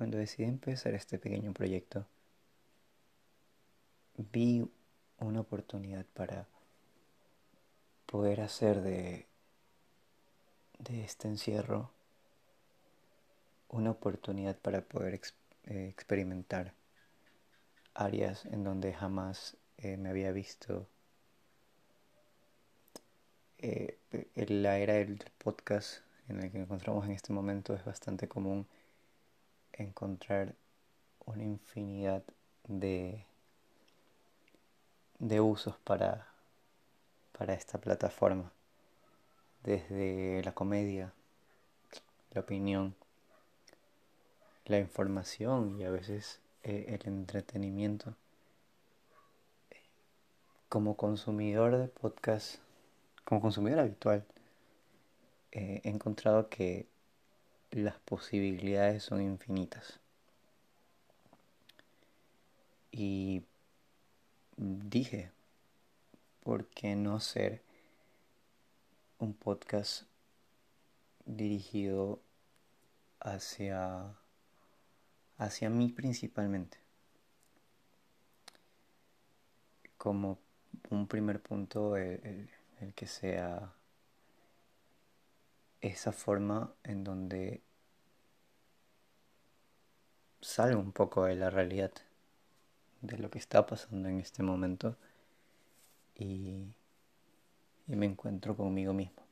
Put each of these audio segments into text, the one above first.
cuando decidí empezar este pequeño proyecto, vi una oportunidad para poder hacer de, este encierro una oportunidad para poder eh, experimentar áreas en donde jamás eh, me había visto. Eh, la era del podcast en el que nos encontramos en este momento es bastante común encontrar una infinidad de, de usos para, para esta plataforma. Desde la comedia, la opinión, la información y a veces eh, el entretenimiento. Como consumidor de podcast, como consumidor habitual, eh, he encontrado que las posibilidades son infinitas. Y dije, ¿por qué no hacer un podcast dirigido hacia hacia mí principalmente. Como un primer punto, el, que sea esa forma en donde salgo un poco de la realidad de lo que está pasando en este momento y, y me encuentro conmigo mismo.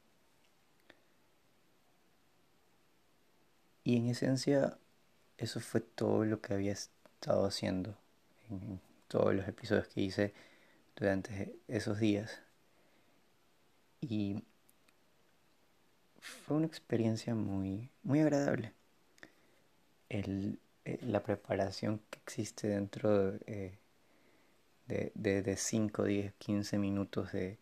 Y en esencia eso fue todo lo que había estado haciendo en todos los episodios que hice durante esos días. Y fue una experiencia muy, muy agradable. El, eh, la preparación que existe dentro de, de, de, 5, 10, 15 minutos de,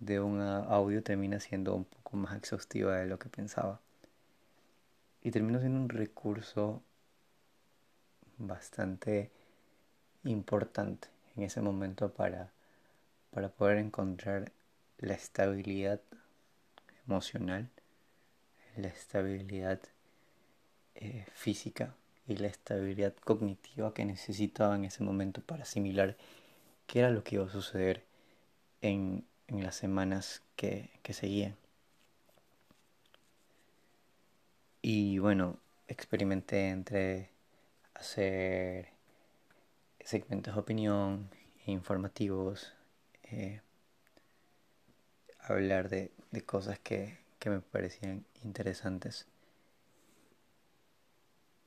de un audio termina siendo un poco más exhaustiva de lo que pensaba. Y termina siendo un recurso bastante importante en ese momento para, para poder encontrar la estabilidad emocional, la estabilidad eh, física y la estabilidad cognitiva que necesitaba en ese momento para asimilar qué era lo que iba a suceder en, en las semanas que, que seguían. Y bueno, experimenté entre hacer segmentos de opinión informativos, eh, hablar de, cosas que, me parecían interesantes.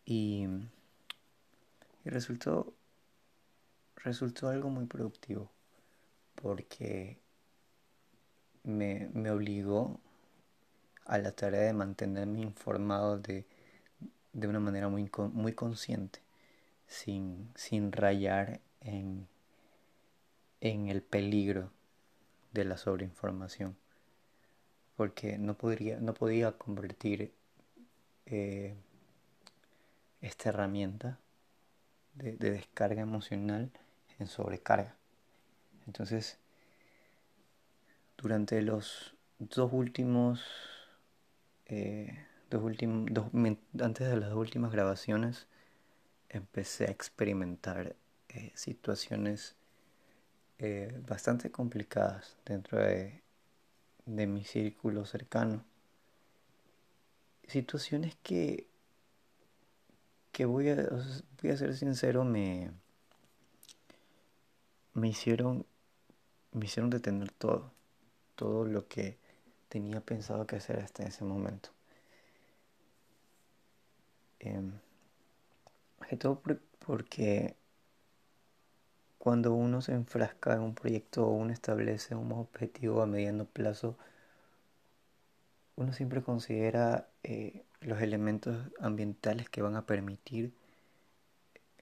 Y, resultó, resultó algo muy productivo porque me, me obligó a la tarea de mantenerme informado de, de una manera muy, muy consciente, sin, sin rayar en, en el peligro de la sobreinformación, porque no, podría, no podía convertir eh, esta herramienta de, descarga emocional en sobrecarga. Entonces, durante los dos últimos eh, antes de las últimas grabaciones empecé a experimentar eh, situaciones bastante complicadas dentro de, mi círculo cercano. Situaciones que, que voy, a, voy a ser sincero, me, me hicieron me hicieron detener todo, todo lo que tenía pensado que hacer hasta ese momento. Eh, todo porque cuando uno se enfrasca en un proyecto o uno establece un objetivo a mediano plazo, uno siempre considera eh, los elementos ambientales que van a permitir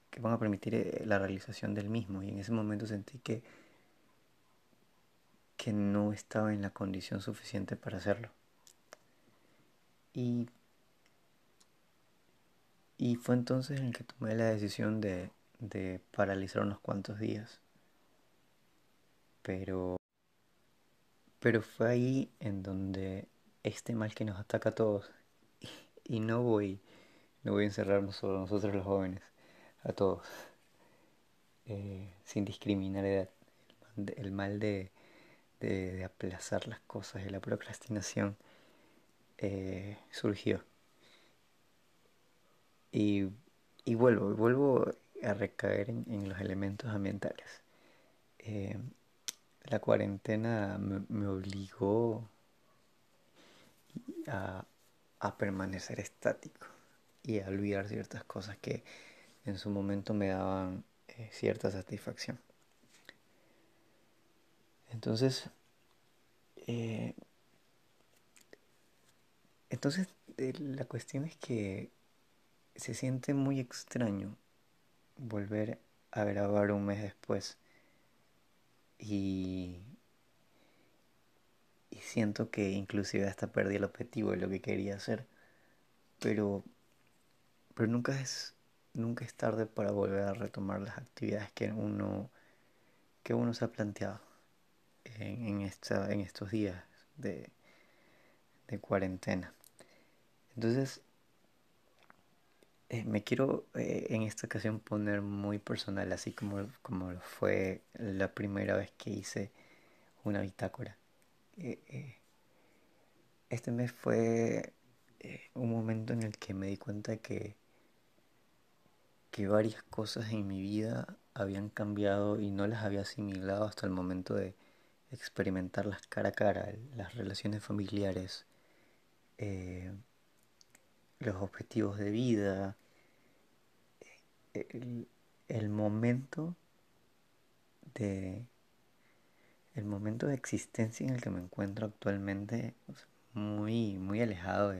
que van a permitir eh, la realización del mismo. Y en ese momento sentí que que no estaba en la condición suficiente para hacerlo. Y y fue entonces en que tomé la decisión de, de paralizar unos cuantos días. Pero, pero fue ahí en donde este mal que nos ataca a todos, y no voy no voy a encerrarnos solo nosotros los jóvenes, a todos, eh, sin discriminar edad. El mal de, de, aplazar las cosas y la procrastinación eh, surgió. Y, y, vuelvo, vuelvo a recaer en, los elementos ambientales. Eh, la cuarentena me, obligó a, a permanecer estático y a olvidar ciertas cosas que en su momento me daban eh, cierta satisfacción. Entonces, eh, entonces la cuestión es que se siente muy extraño volver a grabar un mes después. Y, y siento que inclusive hasta perdí el objetivo de lo que quería hacer. Pero pero nunca es nunca es tarde para volver a retomar las actividades que uno que uno se ha planteado en, esta, en estos días de, de cuarentena. Entonces eh, me quiero eh, en esta ocasión poner muy personal así como, como fue la primera vez que hice una bitácora. Eh, este mes fue un momento en el que me di cuenta que que varias cosas en mi vida habían cambiado y no las había asimilado hasta el momento de experimentarlas cara a cara, las relaciones familiares, los objetivos de vida, el, momento de el momento de existencia en el que me encuentro actualmente muy muy alejado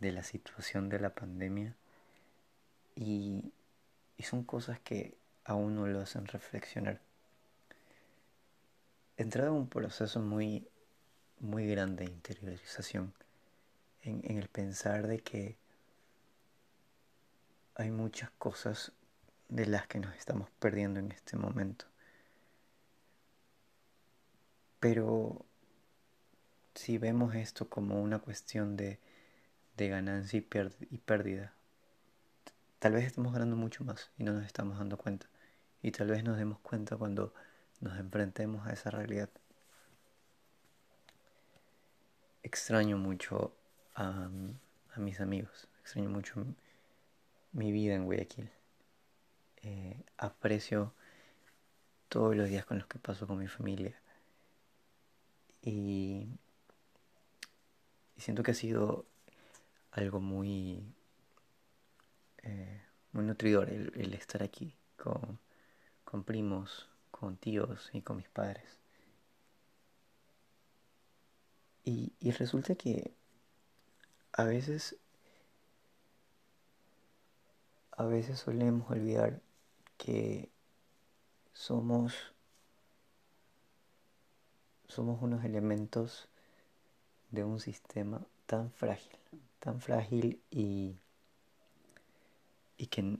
de la situación de la pandemia y, son cosas que a uno lo hacen reflexionar. Entrado en un proceso muy, muy grande de interiorización, en, el pensar de que hay muchas cosas de las que nos estamos perdiendo en este momento. Pero si vemos esto como una cuestión de, de ganancia y, pérdida, Tal vez estemos ganando mucho más y no nos estamos dando cuenta. Y tal vez nos demos cuenta cuando nos enfrentemos a esa realidad. Extraño mucho a, mis amigos, extraño mucho mi vida en Guayaquil. Eh, aprecio todos los días con los que paso con mi familia. Y, siento que ha sido algo muy eh, muy nutridor el, estar aquí con, con primos, con tíos y con mis padres. Y resulta que a veces, a veces solemos olvidar que somos, somos unos elementos de un sistema tan frágil, tan frágil y y que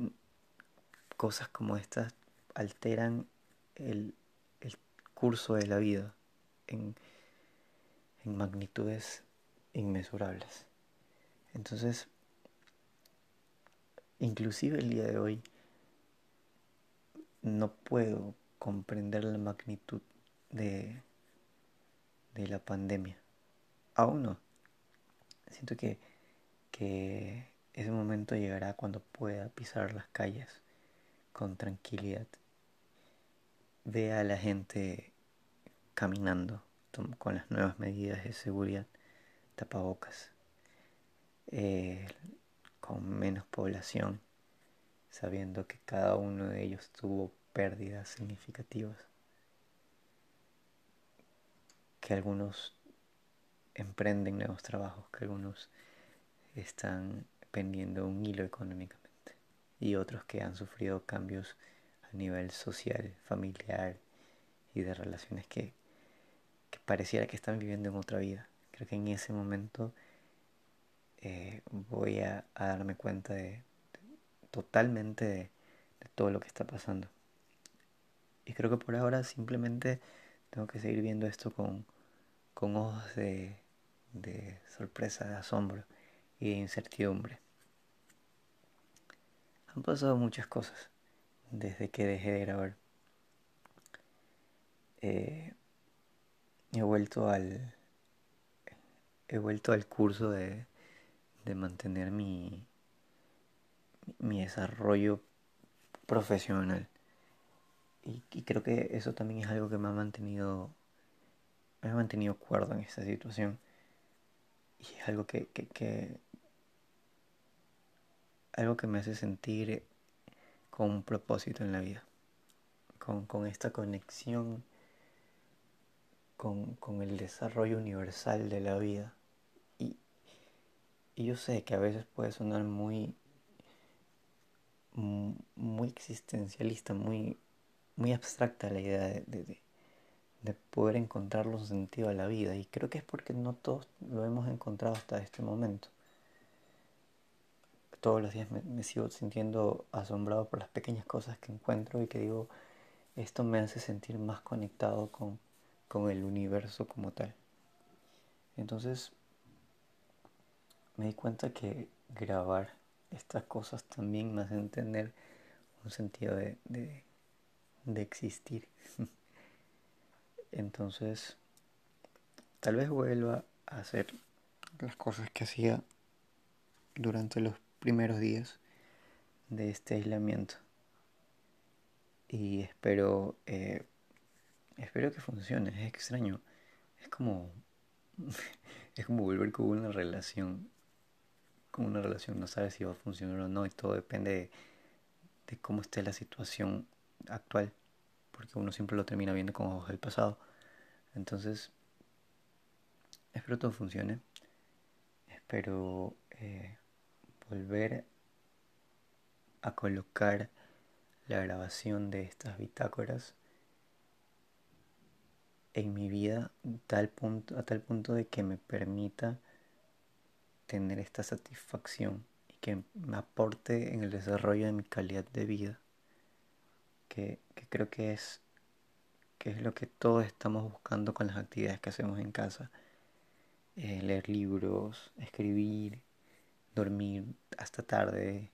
cosas como estas alteran el, curso de la vida en, en magnitudes inmesurables. Entonces, inclusive el día de hoy, no puedo comprender la magnitud de, de la pandemia. Aún no. Siento que, que ese momento llegará cuando pueda pisar las calles con tranquilidad. Vea a la gente caminando con las nuevas medidas de seguridad, tapabocas, eh, con menos población, sabiendo que cada uno de ellos tuvo pérdidas significativas, que algunos emprenden nuevos trabajos, que algunos están pendiendo un hilo económicamente y otros que han sufrido cambios a nivel social, familiar y de relaciones que, pareciera que están viviendo en otra vida. Creo que en ese momento voy a, darme cuenta de, totalmente de, todo lo que está pasando. Y creo que por ahora simplemente tengo que seguir viendo esto con, con ojos de, de sorpresa, de asombro y de incertidumbre. Han pasado muchas cosas desde que dejé de grabar. Eh, he vuelto al he vuelto al curso de, de mantener mi mi desarrollo profesional. Y, creo que eso también es algo que me ha mantenido me ha mantenido cuerdo en esta situación. Y es algo que, que, que algo que me hace sentir con un propósito en la vida, con, con esta conexión con, con, el desarrollo universal de la vida. Y, yo sé que a veces puede sonar muy, muy existencialista, muy, muy abstracta la idea de, de, de poder encontrarle un sentido a la vida. Y creo que es porque no todos lo hemos encontrado hasta este momento todos los días me, sigo sintiendo asombrado por las pequeñas cosas que encuentro y que digo, esto me hace sentir más conectado con, con el universo como tal. Entonces me di cuenta que grabar estas cosas también me hace entender un sentido de, de, existir. Entonces, tal vez vuelva a hacer las cosas que hacía durante los primeros días de este aislamiento. Y espero, eh, espero que funcione. Es extraño. Es como, es como volver con una relación. Con una relación no sabes si va a funcionar o no y todo depende de, cómo esté la situación actual. Porque uno siempre lo termina viendo con ojos del pasado. Entonces, espero todo funcione. Espero eh, volver a colocar la grabación de estas bitácoras en mi vida tal punto, a tal punto de que me permita tener esta satisfacción y que me aporte en el desarrollo de mi calidad de vida, que, que creo que es, que es lo que todos estamos buscando con las actividades que hacemos en casa. Eh, leer libros, escribir, dormir hasta tarde,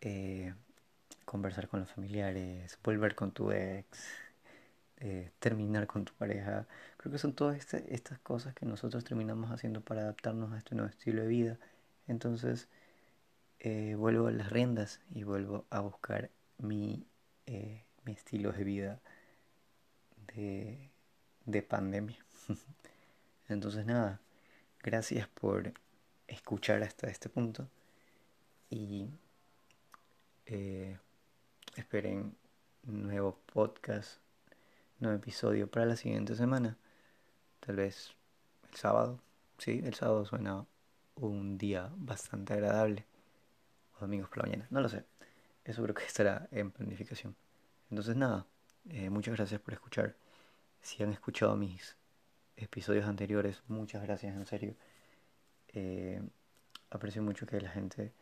eh, conversar con los familiares, volver con tu ex, eh, terminar con tu pareja. Creo que son todas este, estas cosas que nosotros terminamos haciendo para adaptarnos a este nuevo estilo de vida. Entonces eh, vuelvo a las riendas y vuelvo a buscar mi, mi estilo de vida de, de pandemia. Entonces nada, gracias por escuchar hasta este punto y eh, esperen nuevo podcast, nuevo episodio para la siguiente semana. Tal vez el sábado. Sí, el sábado suena un día bastante agradable. O domingos por la mañana. No lo sé. Eso creo que estará en planificación. Entonces nada, eh, muchas gracias por escuchar. Si han escuchado mis episodios anteriores, muchas gracias en serio. Eh, aprecio mucho que la gente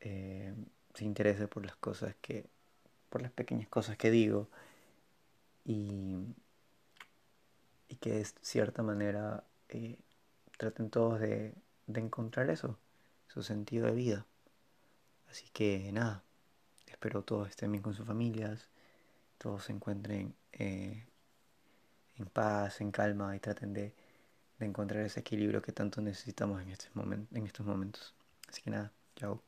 eh, se interese por las cosas que, por las pequeñas cosas que digo y, y que de cierta manera eh, traten todos de, de encontrar eso, su sentido de vida. Así que nada, espero todos estén bien con sus familias, todos se encuentren en paz, en calma y traten de de encontrar ese equilibrio que tanto necesitamos en, este momento, en estos momentos. Así que nada, chao.